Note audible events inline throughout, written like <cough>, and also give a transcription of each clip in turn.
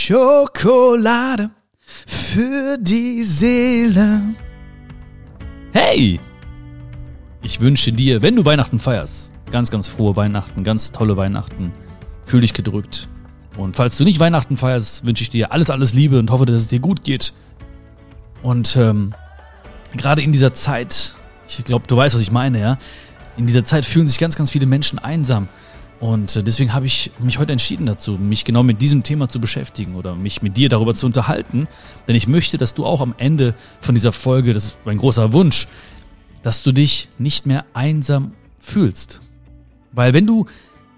Schokolade für die Seele. Hey! Ich wünsche dir, wenn du Weihnachten feierst, ganz, ganz frohe Weihnachten, ganz tolle Weihnachten. Fühl dich gedrückt. Und falls du nicht Weihnachten feierst, wünsche ich dir alles, alles Liebe und hoffe, dass es dir gut geht. Und ähm, gerade in dieser Zeit, ich glaube, du weißt, was ich meine, ja. In dieser Zeit fühlen sich ganz, ganz viele Menschen einsam. Und äh, deswegen habe ich mich heute entschieden dazu, mich genau mit diesem Thema zu beschäftigen oder mich mit dir darüber zu unterhalten. Denn ich möchte, dass du auch am Ende von dieser Folge, das ist mein großer Wunsch, dass du dich nicht mehr einsam fühlst. Weil wenn du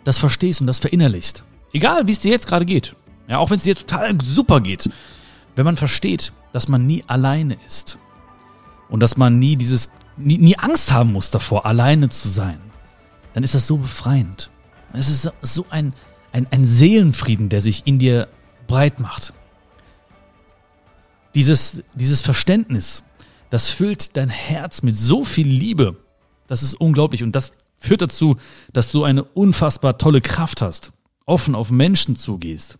das verstehst und das verinnerlichst, egal wie es dir jetzt gerade geht, ja, auch wenn es dir total super geht, wenn man versteht, dass man nie alleine ist und dass man nie dieses, nie, nie Angst haben muss davor, alleine zu sein, dann ist das so befreiend. Es ist so ein, ein, ein Seelenfrieden, der sich in dir breit macht. Dieses, dieses Verständnis, das füllt dein Herz mit so viel Liebe. Das ist unglaublich und das führt dazu, dass du eine unfassbar tolle Kraft hast, offen auf Menschen zugehst,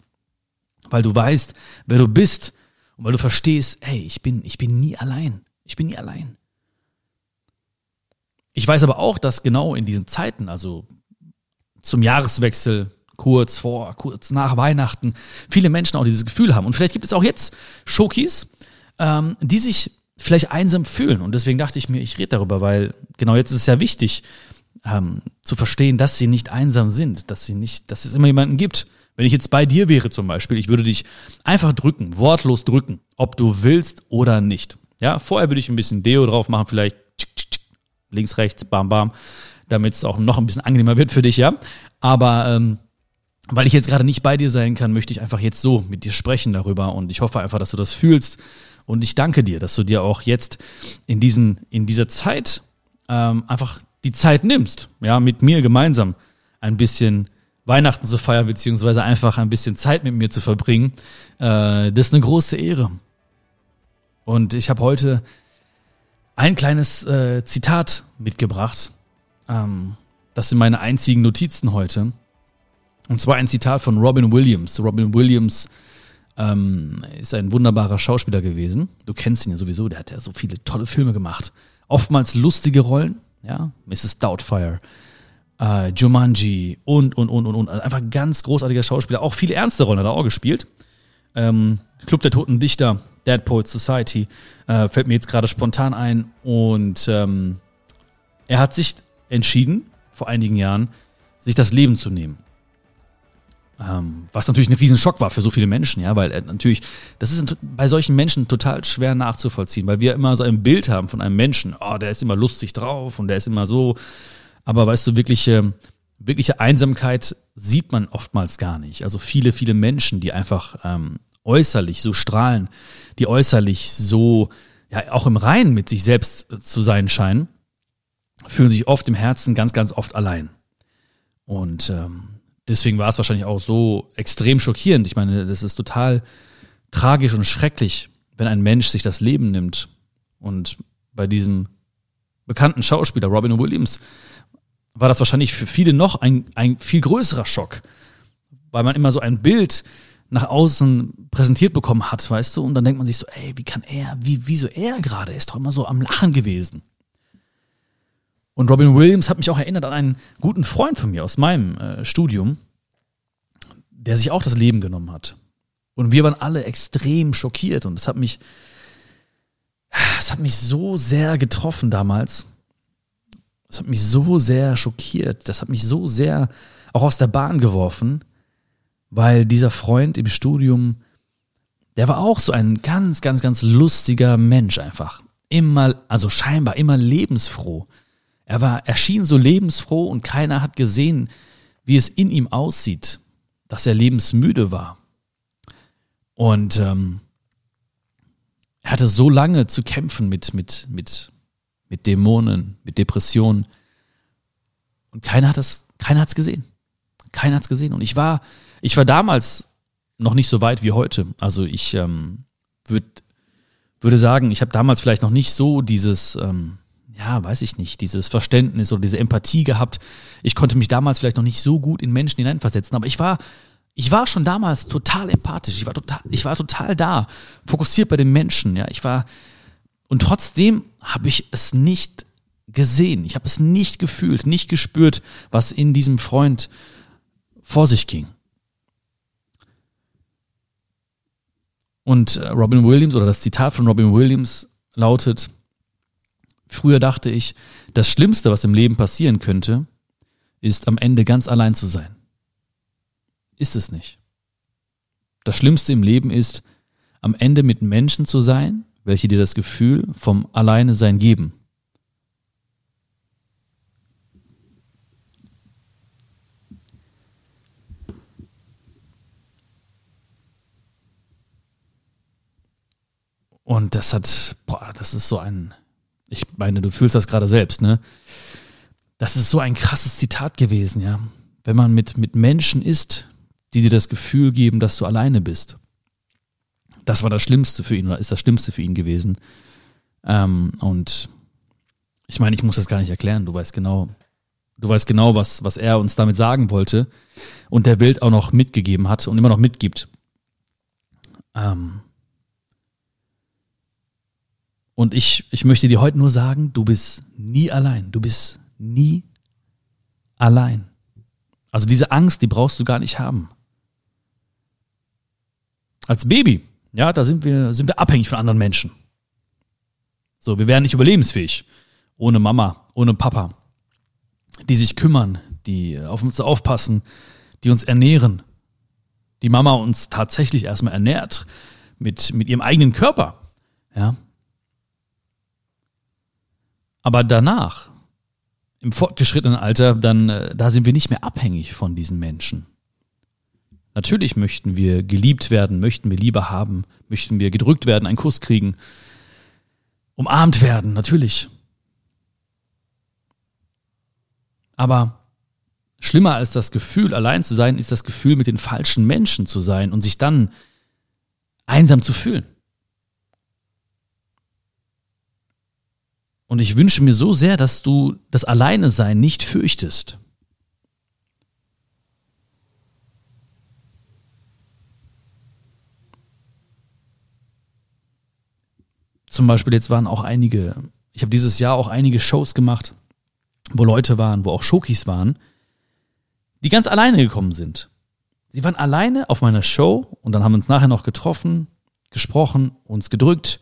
weil du weißt, wer du bist und weil du verstehst, hey, ich bin, ich bin nie allein. Ich bin nie allein. Ich weiß aber auch, dass genau in diesen Zeiten, also zum Jahreswechsel, kurz vor, kurz nach Weihnachten, viele Menschen auch dieses Gefühl haben. Und vielleicht gibt es auch jetzt Schokis, ähm, die sich vielleicht einsam fühlen. Und deswegen dachte ich mir, ich rede darüber, weil genau jetzt ist es ja wichtig, ähm, zu verstehen, dass sie nicht einsam sind, dass sie nicht, dass es immer jemanden gibt. Wenn ich jetzt bei dir wäre zum Beispiel, ich würde dich einfach drücken, wortlos drücken, ob du willst oder nicht. Ja, vorher würde ich ein bisschen Deo drauf machen, vielleicht links, rechts, bam, bam damit es auch noch ein bisschen angenehmer wird für dich, ja. Aber ähm, weil ich jetzt gerade nicht bei dir sein kann, möchte ich einfach jetzt so mit dir sprechen darüber und ich hoffe einfach, dass du das fühlst und ich danke dir, dass du dir auch jetzt in diesen in dieser Zeit ähm, einfach die Zeit nimmst, ja, mit mir gemeinsam ein bisschen Weihnachten zu feiern beziehungsweise einfach ein bisschen Zeit mit mir zu verbringen. Äh, das ist eine große Ehre. Und ich habe heute ein kleines äh, Zitat mitgebracht ähm, das sind meine einzigen Notizen heute. Und zwar ein Zitat von Robin Williams. Robin Williams ähm, ist ein wunderbarer Schauspieler gewesen. Du kennst ihn ja sowieso, der hat ja so viele tolle Filme gemacht. Oftmals lustige Rollen, ja, Mrs. Doubtfire, äh, Jumanji und, und, und, und, und. Also einfach ganz großartiger Schauspieler. Auch viele ernste Rollen hat er auch gespielt. Ähm, Club der Toten Dichter, Dead Poets Society, äh, fällt mir jetzt gerade spontan ein. Und ähm, er hat sich entschieden, vor einigen Jahren, sich das Leben zu nehmen. Ähm, was natürlich ein Riesenschock war für so viele Menschen, ja, weil äh, natürlich, das ist bei solchen Menschen total schwer nachzuvollziehen, weil wir immer so ein Bild haben von einem Menschen, oh, der ist immer lustig drauf und der ist immer so, aber weißt du, wirkliche, wirkliche Einsamkeit sieht man oftmals gar nicht. Also viele, viele Menschen, die einfach ähm, äußerlich so strahlen, die äußerlich so, ja, auch im Reinen mit sich selbst zu sein scheinen, fühlen sich oft im Herzen ganz, ganz oft allein. Und ähm, deswegen war es wahrscheinlich auch so extrem schockierend. Ich meine, das ist total tragisch und schrecklich, wenn ein Mensch sich das Leben nimmt. Und bei diesem bekannten Schauspieler Robin Williams war das wahrscheinlich für viele noch ein, ein viel größerer Schock, weil man immer so ein Bild nach außen präsentiert bekommen hat, weißt du, und dann denkt man sich so, ey, wie kann er, wie, wieso er gerade, er ist doch immer so am Lachen gewesen. Und Robin Williams hat mich auch erinnert an einen guten Freund von mir aus meinem äh, Studium, der sich auch das Leben genommen hat. Und wir waren alle extrem schockiert und es hat mich, es hat mich so sehr getroffen damals. Es hat mich so sehr schockiert. Das hat mich so sehr auch aus der Bahn geworfen, weil dieser Freund im Studium, der war auch so ein ganz, ganz, ganz lustiger Mensch einfach. Immer, also scheinbar immer lebensfroh. Er war, er schien so lebensfroh und keiner hat gesehen, wie es in ihm aussieht, dass er lebensmüde war. Und ähm, er hatte so lange zu kämpfen mit, mit, mit, mit Dämonen, mit Depressionen. Und keiner hat es, keiner hat es gesehen. Keiner hat es gesehen. Und ich war, ich war damals noch nicht so weit wie heute. Also ich ähm, würd, würde sagen, ich habe damals vielleicht noch nicht so dieses, ähm, ja, weiß ich nicht, dieses Verständnis oder diese Empathie gehabt. Ich konnte mich damals vielleicht noch nicht so gut in Menschen hineinversetzen, aber ich war ich war schon damals total empathisch. Ich war total, ich war total da, fokussiert bei den Menschen. Ja, ich war und trotzdem habe ich es nicht gesehen. Ich habe es nicht gefühlt, nicht gespürt, was in diesem Freund vor sich ging. Und äh, Robin Williams oder das Zitat von Robin Williams lautet, früher dachte ich, das Schlimmste, was im Leben passieren könnte, ist am Ende ganz allein zu sein. Ist es nicht. Das Schlimmste im Leben ist, am Ende mit Menschen zu sein, welche dir das Gefühl vom Alleine-Sein geben. Und das hat, boah, das ist so ein, ich meine, du fühlst das gerade selbst, ne? Das ist so ein krasses Zitat gewesen, ja. Wenn man mit, mit Menschen ist, die dir das Gefühl geben, dass du alleine bist. Das war das Schlimmste für ihn oder ist das Schlimmste für ihn gewesen. Ähm, und ich meine, ich muss das gar nicht erklären. Du weißt genau, du weißt genau, was, was er uns damit sagen wollte und der Welt auch noch mitgegeben hat und immer noch mitgibt. Ähm, und ich, ich möchte dir heute nur sagen, du bist nie allein. Du bist nie allein. Also diese Angst, die brauchst du gar nicht haben. Als Baby, ja, da sind wir, sind wir abhängig von anderen Menschen. So, wir wären nicht überlebensfähig. Ohne Mama, ohne Papa. Die sich kümmern, die auf uns aufpassen, die uns ernähren. Die Mama uns tatsächlich erstmal ernährt mit, mit ihrem eigenen Körper. Ja, aber danach, im fortgeschrittenen Alter, dann, äh, da sind wir nicht mehr abhängig von diesen Menschen. Natürlich möchten wir geliebt werden, möchten wir Liebe haben, möchten wir gedrückt werden, einen Kuss kriegen, umarmt werden, natürlich. Aber schlimmer als das Gefühl, allein zu sein, ist das Gefühl, mit den falschen Menschen zu sein und sich dann einsam zu fühlen. Und ich wünsche mir so sehr, dass du das Alleine-Sein nicht fürchtest. Zum Beispiel jetzt waren auch einige, ich habe dieses Jahr auch einige Shows gemacht, wo Leute waren, wo auch Schokis waren, die ganz alleine gekommen sind. Sie waren alleine auf meiner Show und dann haben wir uns nachher noch getroffen, gesprochen, uns gedrückt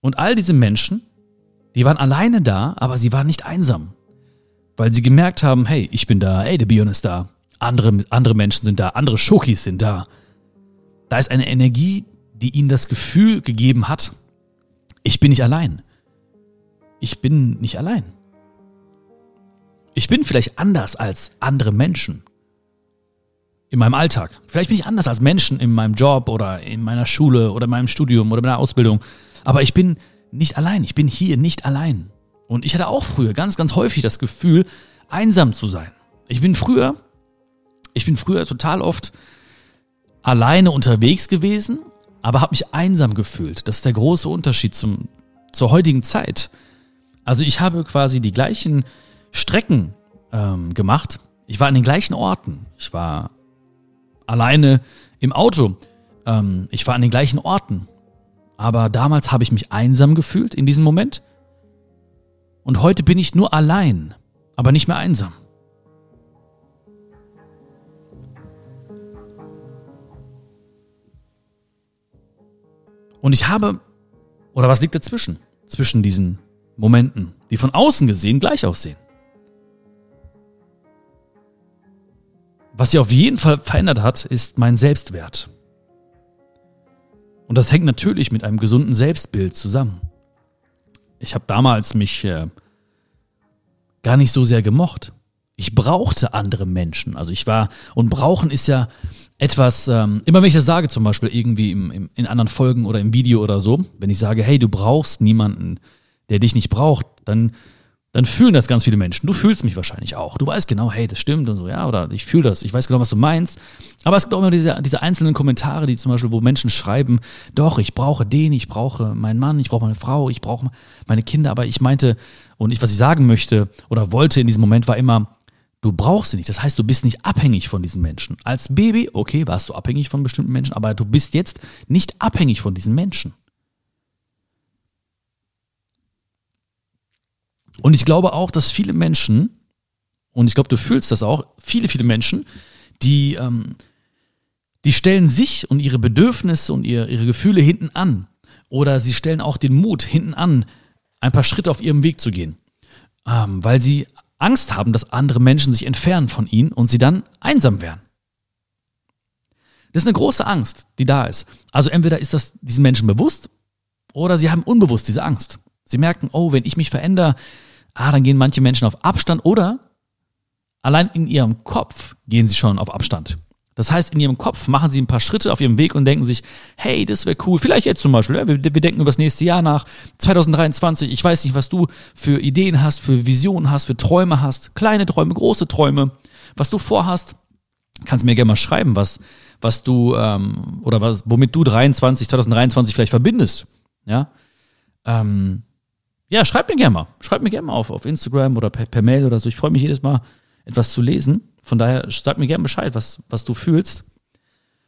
und all diese Menschen, die waren alleine da, aber sie waren nicht einsam. Weil sie gemerkt haben, hey, ich bin da, hey, der Bion ist da, andere, andere Menschen sind da, andere Schokis sind da. Da ist eine Energie, die ihnen das Gefühl gegeben hat, ich bin nicht allein. Ich bin nicht allein. Ich bin vielleicht anders als andere Menschen in meinem Alltag. Vielleicht bin ich anders als Menschen in meinem Job oder in meiner Schule oder in meinem Studium oder in meiner Ausbildung. Aber ich bin nicht allein. Ich bin hier nicht allein. Und ich hatte auch früher ganz, ganz häufig das Gefühl, einsam zu sein. Ich bin früher, ich bin früher total oft alleine unterwegs gewesen, aber habe mich einsam gefühlt. Das ist der große Unterschied zum, zur heutigen Zeit. Also ich habe quasi die gleichen Strecken ähm, gemacht. Ich war an den gleichen Orten. Ich war alleine im Auto. Ähm, ich war an den gleichen Orten. Aber damals habe ich mich einsam gefühlt in diesem Moment. Und heute bin ich nur allein, aber nicht mehr einsam. Und ich habe, oder was liegt dazwischen? Zwischen diesen Momenten, die von außen gesehen gleich aussehen. Was sich auf jeden Fall verändert hat, ist mein Selbstwert. Und das hängt natürlich mit einem gesunden Selbstbild zusammen. Ich habe damals mich äh, gar nicht so sehr gemocht. Ich brauchte andere Menschen. Also ich war, und brauchen ist ja etwas, ähm, immer wenn ich das sage, zum Beispiel irgendwie im, im, in anderen Folgen oder im Video oder so, wenn ich sage, hey, du brauchst niemanden, der dich nicht braucht, dann dann fühlen das ganz viele Menschen. Du fühlst mich wahrscheinlich auch. Du weißt genau, hey, das stimmt und so, ja, oder ich fühle das, ich weiß genau, was du meinst. Aber es gibt auch immer diese, diese einzelnen Kommentare, die zum Beispiel, wo Menschen schreiben, doch, ich brauche den, ich brauche meinen Mann, ich brauche meine Frau, ich brauche meine Kinder. Aber ich meinte, und ich, was ich sagen möchte oder wollte in diesem Moment war immer, Du brauchst sie nicht. Das heißt, du bist nicht abhängig von diesen Menschen. Als Baby, okay, warst du abhängig von bestimmten Menschen, aber du bist jetzt nicht abhängig von diesen Menschen. Und ich glaube auch, dass viele Menschen, und ich glaube, du fühlst das auch, viele, viele Menschen, die, ähm, die stellen sich und ihre Bedürfnisse und ihre, ihre Gefühle hinten an. Oder sie stellen auch den Mut hinten an, ein paar Schritte auf ihrem Weg zu gehen. Ähm, weil sie Angst haben, dass andere Menschen sich entfernen von ihnen und sie dann einsam werden. Das ist eine große Angst, die da ist. Also entweder ist das diesen Menschen bewusst oder sie haben unbewusst diese Angst. Sie merken, oh, wenn ich mich verändere, ah, dann gehen manche Menschen auf Abstand oder allein in ihrem Kopf gehen sie schon auf Abstand. Das heißt, in ihrem Kopf machen sie ein paar Schritte auf ihrem Weg und denken sich, hey, das wäre cool. Vielleicht jetzt zum Beispiel, ja, wir, wir denken über das nächste Jahr nach, 2023. Ich weiß nicht, was du für Ideen hast, für Visionen hast, für Träume hast. Kleine Träume, große Träume. Was du vorhast, kannst mir gerne mal schreiben, was, was du, ähm, oder was, womit du 23, 2023 vielleicht verbindest. Ja. Ähm, ja, schreib mir gerne mal. Schreib mir gerne mal auf, auf Instagram oder per, per Mail oder so. Ich freue mich jedes Mal, etwas zu lesen. Von daher sag mir gerne Bescheid, was, was du fühlst.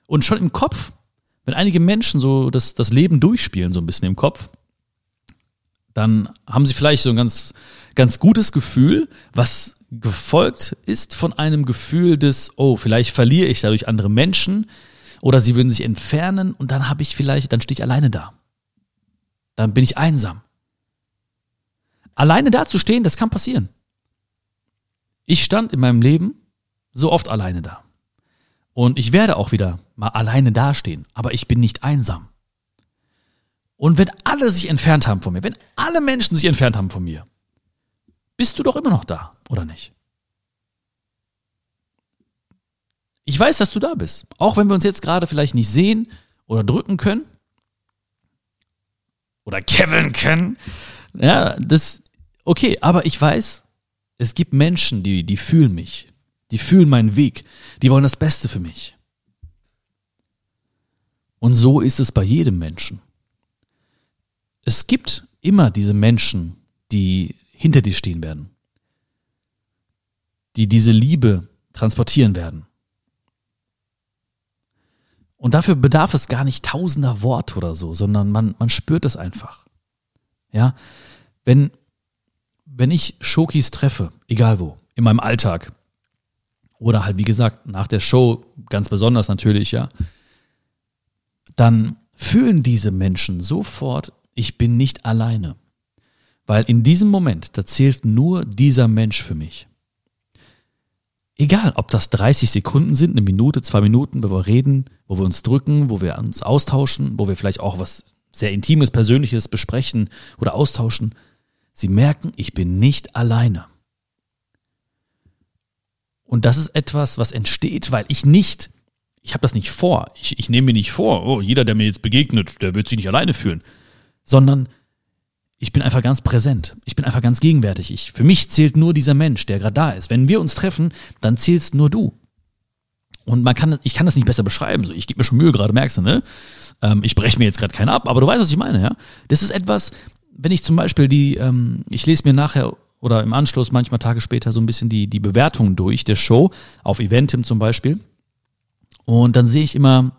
Und schon im Kopf, wenn einige Menschen so das, das Leben durchspielen, so ein bisschen im Kopf, dann haben sie vielleicht so ein ganz, ganz gutes Gefühl, was gefolgt ist von einem Gefühl des, oh, vielleicht verliere ich dadurch andere Menschen oder sie würden sich entfernen und dann habe ich vielleicht, dann stehe ich alleine da. Dann bin ich einsam. Alleine da zu stehen, das kann passieren. Ich stand in meinem Leben so oft alleine da. Und ich werde auch wieder mal alleine dastehen, aber ich bin nicht einsam. Und wenn alle sich entfernt haben von mir, wenn alle Menschen sich entfernt haben von mir, bist du doch immer noch da, oder nicht? Ich weiß, dass du da bist. Auch wenn wir uns jetzt gerade vielleicht nicht sehen oder drücken können. Oder Kevin können. Ja, das, okay, aber ich weiß, es gibt Menschen, die, die fühlen mich. Die fühlen meinen Weg. Die wollen das Beste für mich. Und so ist es bei jedem Menschen. Es gibt immer diese Menschen, die hinter dir stehen werden, die diese Liebe transportieren werden. Und dafür bedarf es gar nicht tausender Worte oder so, sondern man, man spürt es einfach. Ja, wenn, wenn ich Schokis treffe, egal wo, in meinem Alltag, oder halt, wie gesagt, nach der Show, ganz besonders natürlich, ja, dann fühlen diese Menschen sofort, ich bin nicht alleine. Weil in diesem Moment, da zählt nur dieser Mensch für mich. Egal, ob das 30 Sekunden sind, eine Minute, zwei Minuten, wo wir reden, wo wir uns drücken, wo wir uns austauschen, wo wir vielleicht auch was sehr Intimes, Persönliches besprechen oder austauschen. Sie merken, ich bin nicht alleine. Und das ist etwas, was entsteht, weil ich nicht, ich habe das nicht vor. Ich, ich nehme mir nicht vor, oh, jeder, der mir jetzt begegnet, der wird sich nicht alleine fühlen. Sondern ich bin einfach ganz präsent. Ich bin einfach ganz gegenwärtig. Ich, für mich zählt nur dieser Mensch, der gerade da ist. Wenn wir uns treffen, dann zählst nur du. Und man kann, ich kann das nicht besser beschreiben. So, ich gebe mir schon Mühe gerade, merkst du, ne? Ähm, ich breche mir jetzt gerade keinen ab, aber du weißt, was ich meine, ja? Das ist etwas, wenn ich zum Beispiel die, ähm, ich lese mir nachher oder im Anschluss, manchmal Tage später, so ein bisschen die, die Bewertung durch der Show, auf Eventim zum Beispiel. Und dann sehe ich immer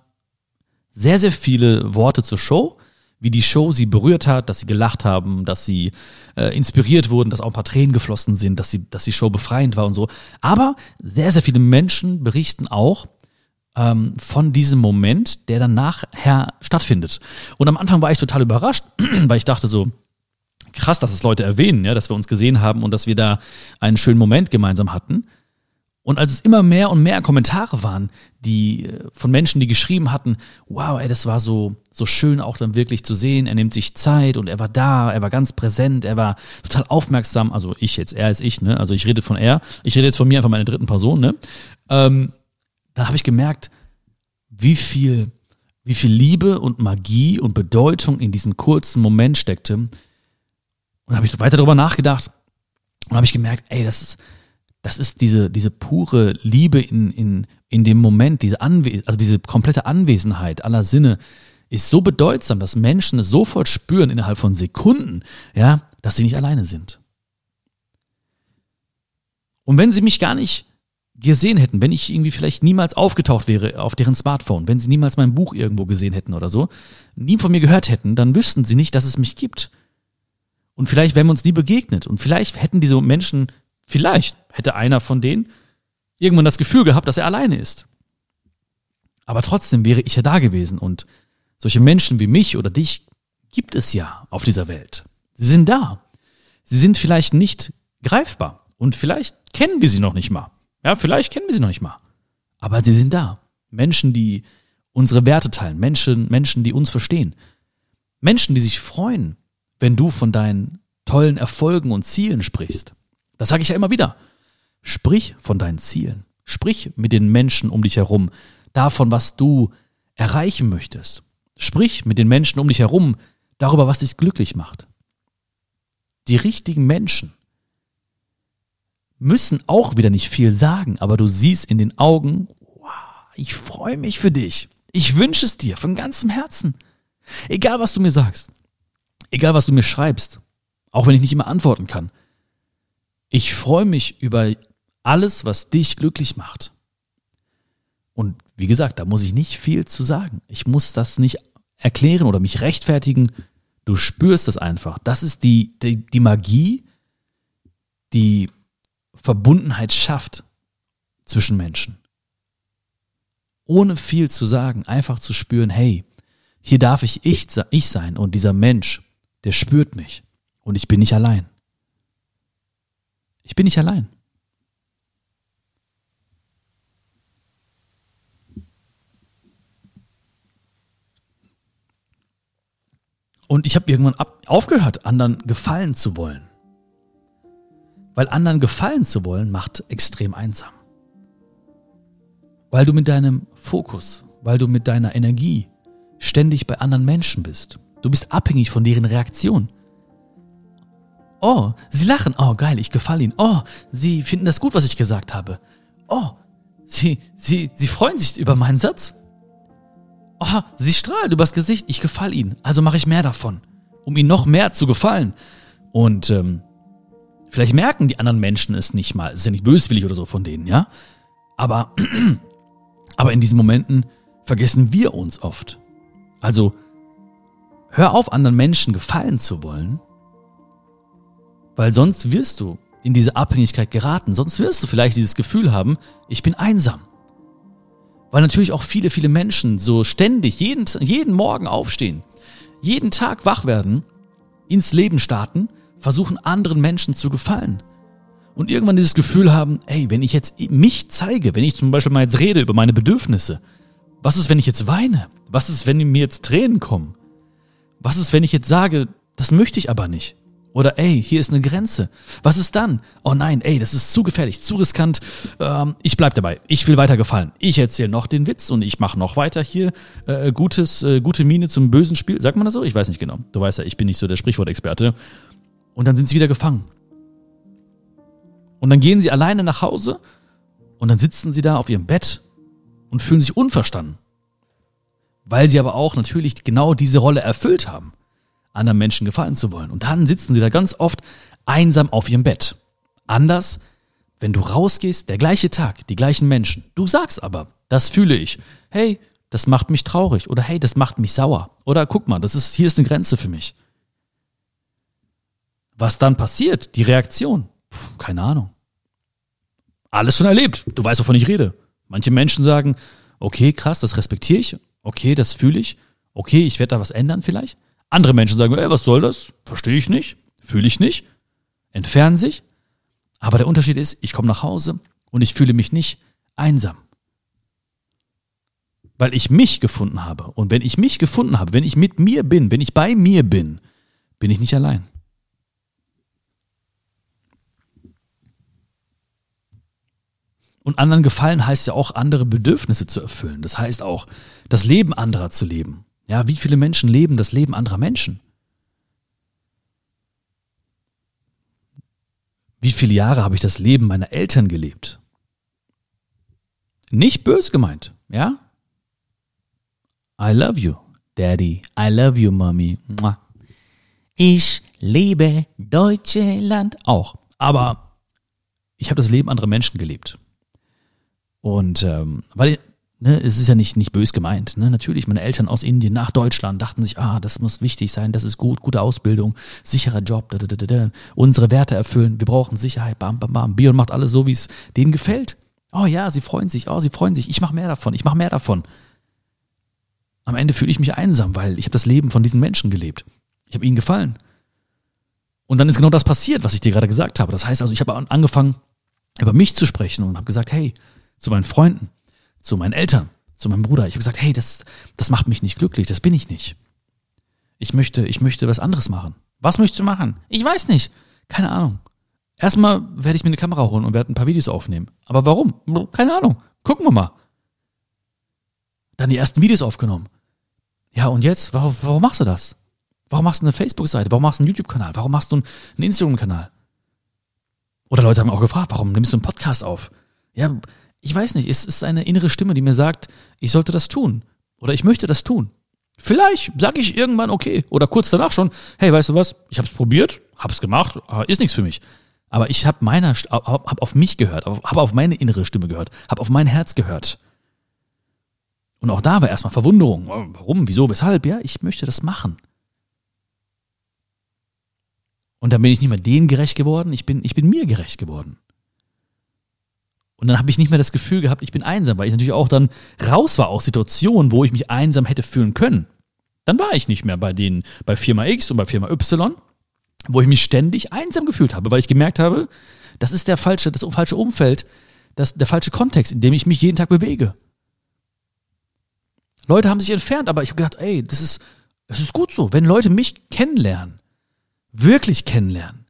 sehr, sehr viele Worte zur Show, wie die Show sie berührt hat, dass sie gelacht haben, dass sie äh, inspiriert wurden, dass auch ein paar Tränen geflossen sind, dass, sie, dass die Show befreiend war und so. Aber sehr, sehr viele Menschen berichten auch, ähm, von diesem Moment, der dann nachher stattfindet. Und am Anfang war ich total überrascht, <clears throat> weil ich dachte so, krass, dass es Leute erwähnen, ja, dass wir uns gesehen haben und dass wir da einen schönen Moment gemeinsam hatten. Und als es immer mehr und mehr Kommentare waren, die äh, von Menschen, die geschrieben hatten, wow, ey, das war so so schön auch dann wirklich zu sehen. Er nimmt sich Zeit und er war da, er war ganz präsent, er war total aufmerksam. Also ich jetzt, er ist ich, ne? Also ich rede von er, ich rede jetzt von mir einfach meine dritten Person, ne? Ähm, da habe ich gemerkt, wie viel wie viel Liebe und Magie und Bedeutung in diesem kurzen Moment steckte, und habe ich weiter darüber nachgedacht und habe ich gemerkt, ey, das ist, das ist diese, diese pure Liebe in, in, in dem Moment, diese also diese komplette Anwesenheit aller Sinne ist so bedeutsam, dass Menschen es sofort spüren innerhalb von Sekunden, ja, dass sie nicht alleine sind. Und wenn sie mich gar nicht gesehen hätten, wenn ich irgendwie vielleicht niemals aufgetaucht wäre auf deren Smartphone, wenn sie niemals mein Buch irgendwo gesehen hätten oder so, nie von mir gehört hätten, dann wüssten sie nicht, dass es mich gibt. Und vielleicht wären wir uns nie begegnet. Und vielleicht hätten diese Menschen, vielleicht hätte einer von denen irgendwann das Gefühl gehabt, dass er alleine ist. Aber trotzdem wäre ich ja da gewesen. Und solche Menschen wie mich oder dich gibt es ja auf dieser Welt. Sie sind da. Sie sind vielleicht nicht greifbar. Und vielleicht kennen wir sie noch nicht mal. Ja, vielleicht kennen wir sie noch nicht mal. Aber sie sind da. Menschen, die unsere Werte teilen. Menschen, Menschen, die uns verstehen. Menschen, die sich freuen, wenn du von deinen tollen Erfolgen und Zielen sprichst. Das sage ich ja immer wieder. Sprich von deinen Zielen. Sprich mit den Menschen um dich herum davon, was du erreichen möchtest. Sprich mit den Menschen um dich herum darüber, was dich glücklich macht. Die richtigen Menschen müssen auch wieder nicht viel sagen, aber du siehst in den Augen, wow, ich freue mich für dich. Ich wünsche es dir von ganzem Herzen. Egal, was du mir sagst. Egal, was du mir schreibst. Auch wenn ich nicht immer antworten kann. Ich freue mich über alles, was dich glücklich macht. Und wie gesagt, da muss ich nicht viel zu sagen. Ich muss das nicht erklären oder mich rechtfertigen. Du spürst das einfach. Das ist die, die, die Magie, die Verbundenheit schafft zwischen Menschen. Ohne viel zu sagen, einfach zu spüren, hey, hier darf ich ich, ich sein und dieser Mensch, der spürt mich und ich bin nicht allein. Ich bin nicht allein. Und ich habe irgendwann ab, aufgehört, anderen gefallen zu wollen. Weil anderen gefallen zu wollen, macht extrem einsam. Weil du mit deinem Fokus, weil du mit deiner Energie ständig bei anderen Menschen bist. Du bist abhängig von deren Reaktion. Oh, sie lachen. Oh, geil, ich gefalle ihnen. Oh, sie finden das gut, was ich gesagt habe. Oh, sie, sie, sie freuen sich über meinen Satz. Oh, sie strahlen übers Gesicht. Ich gefalle ihnen. Also mache ich mehr davon, um ihnen noch mehr zu gefallen. Und ähm, Vielleicht merken die anderen Menschen es nicht mal. Es ist ja nicht böswillig oder so von denen, ja? Aber, <clears throat> aber in diesen Momenten vergessen wir uns oft. Also, hör auf, anderen Menschen gefallen zu wollen, weil sonst wirst du in diese Abhängigkeit geraten. Sonst wirst du vielleicht dieses Gefühl haben, ich bin einsam. Weil natürlich auch viele, viele Menschen so ständig jeden, jeden Morgen aufstehen, jeden Tag wach werden, ins Leben starten versuchen anderen Menschen zu gefallen. Und irgendwann dieses Gefühl haben, ey, wenn ich jetzt mich zeige, wenn ich zum Beispiel mal jetzt rede über meine Bedürfnisse, was ist, wenn ich jetzt weine? Was ist, wenn mir jetzt Tränen kommen? Was ist, wenn ich jetzt sage, das möchte ich aber nicht? Oder ey, hier ist eine Grenze. Was ist dann? Oh nein, ey, das ist zu gefährlich, zu riskant. Ähm, ich bleib dabei. Ich will weiter gefallen. Ich erzähle noch den Witz und ich mache noch weiter hier äh, gutes, äh, gute Miene zum bösen Spiel. Sagt man das so? Ich weiß nicht genau. Du weißt ja, ich bin nicht so der Sprichwortexperte. Und dann sind sie wieder gefangen. Und dann gehen sie alleine nach Hause und dann sitzen sie da auf ihrem Bett und fühlen sich unverstanden. Weil sie aber auch natürlich genau diese Rolle erfüllt haben, anderen Menschen gefallen zu wollen. Und dann sitzen sie da ganz oft einsam auf ihrem Bett. Anders, wenn du rausgehst, der gleiche Tag, die gleichen Menschen. Du sagst aber, das fühle ich. Hey, das macht mich traurig. Oder hey, das macht mich sauer. Oder guck mal, das ist, hier ist eine Grenze für mich. Was dann passiert, die Reaktion, Puh, keine Ahnung. Alles schon erlebt. Du weißt, wovon ich rede. Manche Menschen sagen, okay, krass, das respektiere ich. Okay, das fühle ich. Okay, ich werde da was ändern vielleicht. Andere Menschen sagen, ey, was soll das? Verstehe ich nicht. Fühle ich nicht. Entfernen sich. Aber der Unterschied ist, ich komme nach Hause und ich fühle mich nicht einsam. Weil ich mich gefunden habe. Und wenn ich mich gefunden habe, wenn ich mit mir bin, wenn ich bei mir bin, bin ich nicht allein. Und anderen gefallen heißt ja auch, andere Bedürfnisse zu erfüllen. Das heißt auch, das Leben anderer zu leben. Ja, wie viele Menschen leben das Leben anderer Menschen? Wie viele Jahre habe ich das Leben meiner Eltern gelebt? Nicht bös gemeint, ja? I love you, Daddy. I love you, Mommy. Ich liebe Deutschland auch. Aber ich habe das Leben anderer Menschen gelebt. Und ähm, weil ne, es ist ja nicht, nicht bös gemeint. Ne? Natürlich, meine Eltern aus Indien nach Deutschland dachten sich, ah, das muss wichtig sein, das ist gut, gute Ausbildung, sicherer Job, da, da, da, da. unsere Werte erfüllen, wir brauchen Sicherheit, bam, bam, bam. Bion macht alles so, wie es denen gefällt. Oh ja, sie freuen sich, oh, sie freuen sich, ich mache mehr davon, ich mache mehr davon. Am Ende fühle ich mich einsam, weil ich habe das Leben von diesen Menschen gelebt. Ich habe ihnen gefallen. Und dann ist genau das passiert, was ich dir gerade gesagt habe. Das heißt also, ich habe angefangen, über mich zu sprechen und habe gesagt, hey, zu meinen Freunden, zu meinen Eltern, zu meinem Bruder. Ich habe gesagt, hey, das, das macht mich nicht glücklich, das bin ich nicht. Ich möchte, ich möchte was anderes machen. Was möchtest du machen? Ich weiß nicht. Keine Ahnung. Erstmal werde ich mir eine Kamera holen und werde ein paar Videos aufnehmen. Aber warum? Keine Ahnung. Gucken wir mal. Dann die ersten Videos aufgenommen. Ja, und jetzt? Warum, warum machst du das? Warum machst du eine Facebook-Seite? Warum machst du einen YouTube-Kanal? Warum machst du einen Instagram-Kanal? Oder Leute haben auch gefragt, warum nimmst du einen Podcast auf? Ja, ich weiß nicht, es ist eine innere Stimme, die mir sagt, ich sollte das tun oder ich möchte das tun. Vielleicht sage ich irgendwann okay oder kurz danach schon, hey, weißt du was, ich habe es probiert, habe es gemacht, ist nichts für mich. Aber ich habe meiner, hab auf mich gehört, habe auf meine innere Stimme gehört, habe auf mein Herz gehört. Und auch da war erstmal Verwunderung. Warum? Wieso? Weshalb? Ja, ich möchte das machen. Und dann bin ich nicht mehr denen gerecht geworden, ich bin, ich bin mir gerecht geworden. Und dann habe ich nicht mehr das Gefühl gehabt, ich bin einsam, weil ich natürlich auch dann raus war aus Situationen, wo ich mich einsam hätte fühlen können. Dann war ich nicht mehr bei denen, bei Firma X und bei Firma Y, wo ich mich ständig einsam gefühlt habe, weil ich gemerkt habe, das ist der falsche, das falsche Umfeld, das, der falsche Kontext, in dem ich mich jeden Tag bewege. Leute haben sich entfernt, aber ich habe gedacht, ey, das ist, das ist gut so. Wenn Leute mich kennenlernen, wirklich kennenlernen,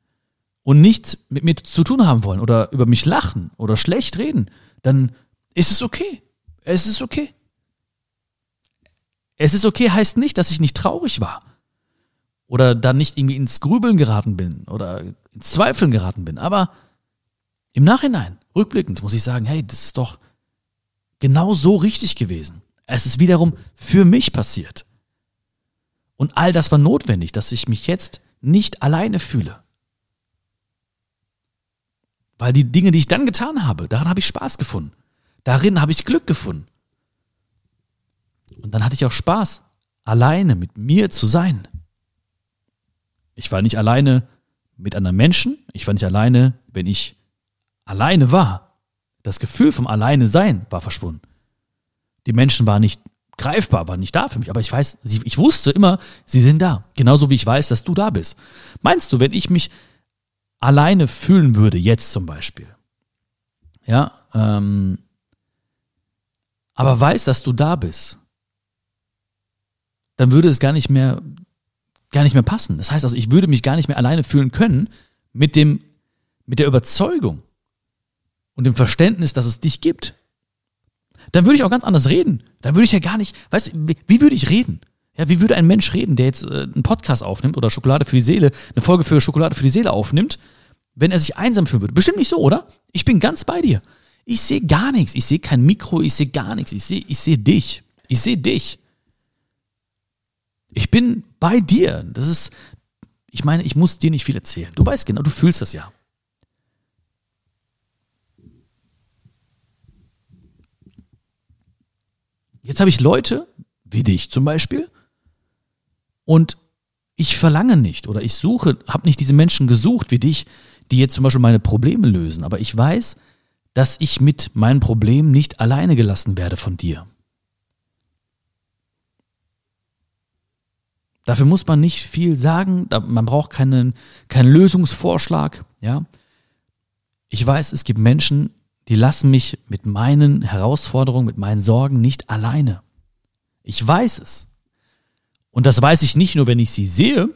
und nichts mit mir zu tun haben wollen oder über mich lachen oder schlecht reden, dann ist es okay. Es ist okay. Es ist okay heißt nicht, dass ich nicht traurig war oder dann nicht irgendwie ins Grübeln geraten bin oder ins Zweifeln geraten bin. Aber im Nachhinein, rückblickend, muss ich sagen, hey, das ist doch genau so richtig gewesen. Es ist wiederum für mich passiert. Und all das war notwendig, dass ich mich jetzt nicht alleine fühle. Weil die Dinge, die ich dann getan habe, daran habe ich Spaß gefunden. Darin habe ich Glück gefunden. Und dann hatte ich auch Spaß, alleine mit mir zu sein. Ich war nicht alleine mit anderen Menschen, ich war nicht alleine, wenn ich alleine war. Das Gefühl vom Alleine sein war verschwunden. Die Menschen waren nicht greifbar, waren nicht da für mich, aber ich weiß, ich wusste immer, sie sind da. Genauso wie ich weiß, dass du da bist. Meinst du, wenn ich mich alleine fühlen würde, jetzt zum Beispiel, ja, ähm, aber weiß, dass du da bist, dann würde es gar nicht mehr, gar nicht mehr passen. Das heißt also, ich würde mich gar nicht mehr alleine fühlen können mit dem, mit der Überzeugung und dem Verständnis, dass es dich gibt. Dann würde ich auch ganz anders reden. Dann würde ich ja gar nicht, weißt du, wie, wie würde ich reden? Ja, wie würde ein Mensch reden, der jetzt äh, einen Podcast aufnimmt oder Schokolade für die Seele, eine Folge für Schokolade für die Seele aufnimmt, wenn er sich einsam fühlen würde? Bestimmt nicht so, oder? Ich bin ganz bei dir. Ich sehe gar nichts. Ich sehe kein Mikro, ich sehe gar nichts. Ich sehe ich sehe dich. Ich sehe dich. Ich bin bei dir. Das ist, ich meine, ich muss dir nicht viel erzählen. Du weißt genau, du fühlst das ja. Jetzt habe ich Leute, wie dich zum Beispiel, und ich verlange nicht oder ich suche, habe nicht diese Menschen gesucht wie dich, die jetzt zum Beispiel meine Probleme lösen, aber ich weiß, dass ich mit meinen Problemen nicht alleine gelassen werde von dir. Dafür muss man nicht viel sagen, man braucht keinen, keinen Lösungsvorschlag, ja. Ich weiß, es gibt Menschen, die lassen mich mit meinen Herausforderungen, mit meinen Sorgen nicht alleine. Ich weiß es. Und das weiß ich nicht nur, wenn ich sie sehe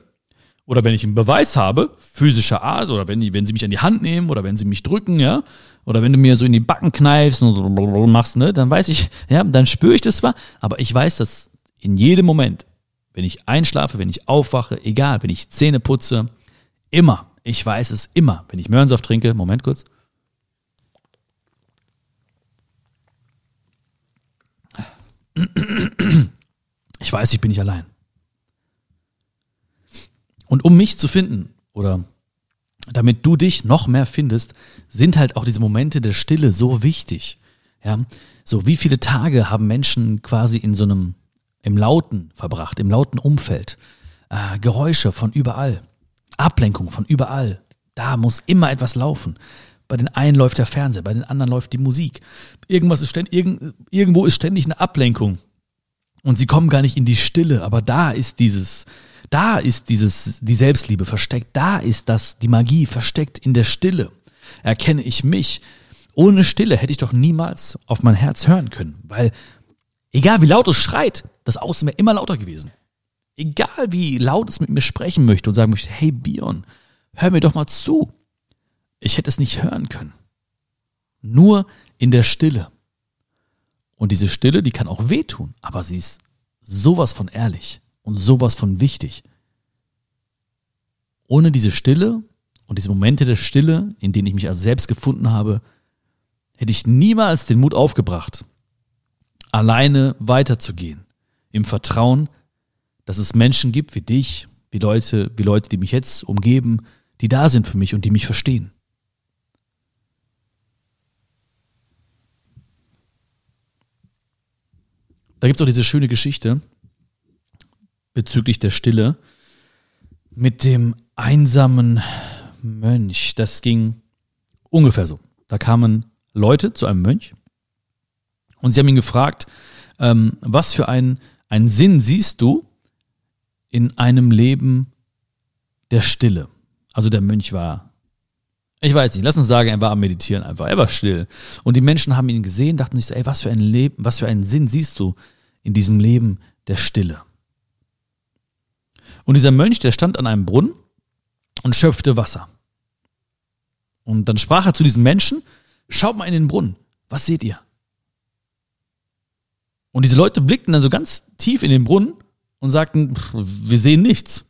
oder wenn ich einen Beweis habe, physischer Art, oder wenn, die, wenn sie mich an die Hand nehmen oder wenn sie mich drücken, ja, oder wenn du mir so in die Backen kneifst und machst, ne, dann weiß ich, <laughs> ja, dann spüre ich das zwar, aber ich weiß, dass in jedem Moment, wenn ich einschlafe, wenn ich aufwache, egal, wenn ich Zähne putze, immer, ich weiß es immer, wenn ich Möhrensaft trinke, Moment kurz, ich weiß, ich bin nicht allein. Und um mich zu finden oder damit du dich noch mehr findest, sind halt auch diese Momente der Stille so wichtig. Ja, so wie viele Tage haben Menschen quasi in so einem im Lauten verbracht, im lauten Umfeld, äh, Geräusche von überall, Ablenkung von überall. Da muss immer etwas laufen. Bei den einen läuft der Fernseher, bei den anderen läuft die Musik. Irgendwas ist ständig, irgend, irgendwo ist ständig eine Ablenkung. Und sie kommen gar nicht in die Stille, aber da ist dieses, da ist dieses, die Selbstliebe versteckt, da ist das, die Magie versteckt in der Stille. Erkenne ich mich. Ohne Stille hätte ich doch niemals auf mein Herz hören können, weil egal wie laut es schreit, das Außen wäre immer lauter gewesen. Egal wie laut es mit mir sprechen möchte und sagen möchte, hey Bion, hör mir doch mal zu. Ich hätte es nicht hören können. Nur in der Stille. Und diese Stille, die kann auch wehtun, aber sie ist sowas von ehrlich und sowas von wichtig. Ohne diese Stille und diese Momente der Stille, in denen ich mich also selbst gefunden habe, hätte ich niemals den Mut aufgebracht, alleine weiterzugehen, im Vertrauen, dass es Menschen gibt wie dich, wie Leute, wie Leute, die mich jetzt umgeben, die da sind für mich und die mich verstehen. Da gibt es auch diese schöne Geschichte bezüglich der Stille mit dem einsamen Mönch. Das ging ungefähr so. Da kamen Leute zu einem Mönch und sie haben ihn gefragt, ähm, was für einen, Sinn siehst du in einem Leben der Stille? Also der Mönch war, ich weiß nicht, lass uns sagen, er war am Meditieren einfach, er war still. Und die Menschen haben ihn gesehen, dachten sich so, ey, was für ein Leben, was für einen Sinn siehst du in diesem Leben der Stille? Und dieser Mönch, der stand an einem Brunnen und schöpfte Wasser. Und dann sprach er zu diesen Menschen, schaut mal in den Brunnen, was seht ihr? Und diese Leute blickten dann so ganz tief in den Brunnen und sagten, wir sehen nichts.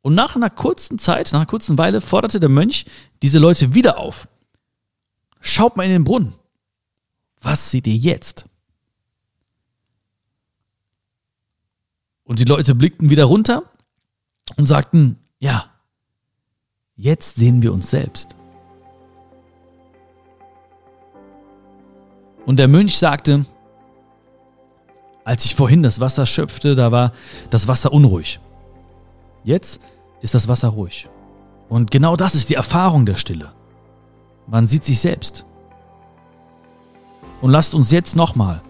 Und nach einer kurzen Zeit, nach einer kurzen Weile forderte der Mönch diese Leute wieder auf. Schaut mal in den Brunnen. Was seht ihr jetzt? Und die Leute blickten wieder runter und sagten, ja, jetzt sehen wir uns selbst. Und der Mönch sagte, als ich vorhin das Wasser schöpfte, da war das Wasser unruhig. Jetzt ist das Wasser ruhig. Und genau das ist die Erfahrung der Stille. Man sieht sich selbst. Und lasst uns jetzt nochmal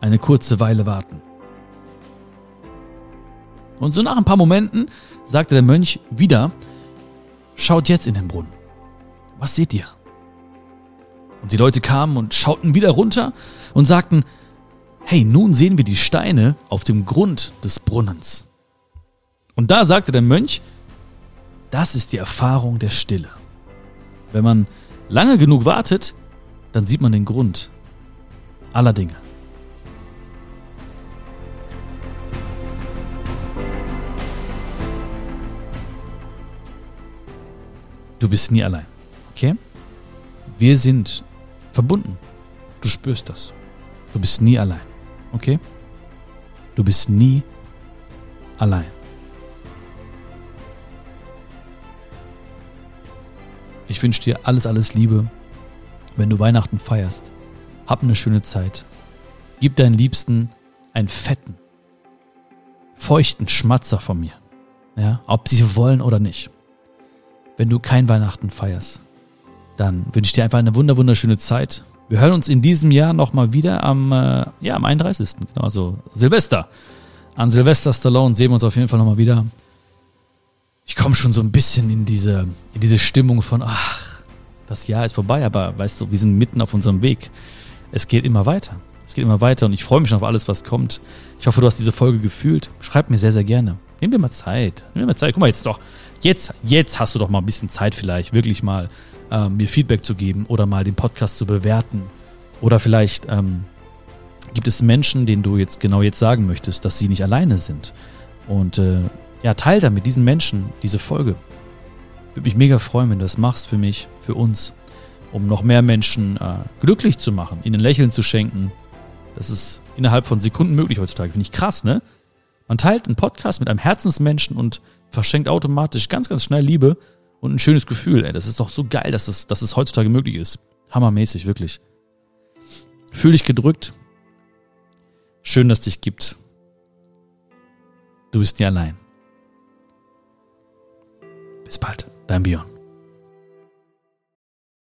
eine kurze Weile warten. Und so nach ein paar Momenten sagte der Mönch wieder, schaut jetzt in den Brunnen. Was seht ihr? Und die Leute kamen und schauten wieder runter und sagten, hey, nun sehen wir die Steine auf dem Grund des Brunnens. Und da sagte der Mönch, das ist die Erfahrung der Stille. Wenn man lange genug wartet, dann sieht man den Grund aller Dinge. Du bist nie allein. Okay? Wir sind verbunden. Du spürst das. Du bist nie allein. Okay? Du bist nie allein. Ich wünsche dir alles, alles Liebe, wenn du Weihnachten feierst. Hab eine schöne Zeit. Gib deinen Liebsten einen fetten, feuchten Schmatzer von mir. Ja, ob sie wollen oder nicht wenn du kein Weihnachten feierst, dann wünsche ich dir einfach eine wunder wunderschöne Zeit. Wir hören uns in diesem Jahr nochmal wieder am, äh, ja, am 31. Genau, also Silvester. An Silvester Stallone sehen wir uns auf jeden Fall nochmal wieder. Ich komme schon so ein bisschen in diese, in diese Stimmung von, ach, das Jahr ist vorbei, aber weißt du, wir sind mitten auf unserem Weg. Es geht immer weiter. Es geht immer weiter und ich freue mich schon auf alles, was kommt. Ich hoffe, du hast diese Folge gefühlt. Schreib mir sehr, sehr gerne. Nimm dir mal Zeit. Nimm dir mal Zeit. Guck mal jetzt doch. Jetzt, jetzt hast du doch mal ein bisschen Zeit vielleicht, wirklich mal ähm, mir Feedback zu geben oder mal den Podcast zu bewerten. Oder vielleicht ähm, gibt es Menschen, denen du jetzt genau jetzt sagen möchtest, dass sie nicht alleine sind. Und äh, ja, teil dann mit diesen Menschen diese Folge. Würde mich mega freuen, wenn du das machst für mich, für uns, um noch mehr Menschen äh, glücklich zu machen, ihnen Lächeln zu schenken. Das ist innerhalb von Sekunden möglich heutzutage. Finde ich krass, ne? Man teilt einen Podcast mit einem Herzensmenschen und verschenkt automatisch ganz, ganz schnell Liebe und ein schönes Gefühl. Ey, das ist doch so geil, dass es, dass es heutzutage möglich ist. Hammermäßig, wirklich. Fühl dich gedrückt. Schön, dass es dich gibt. Du bist nie allein. Bis bald, dein Björn.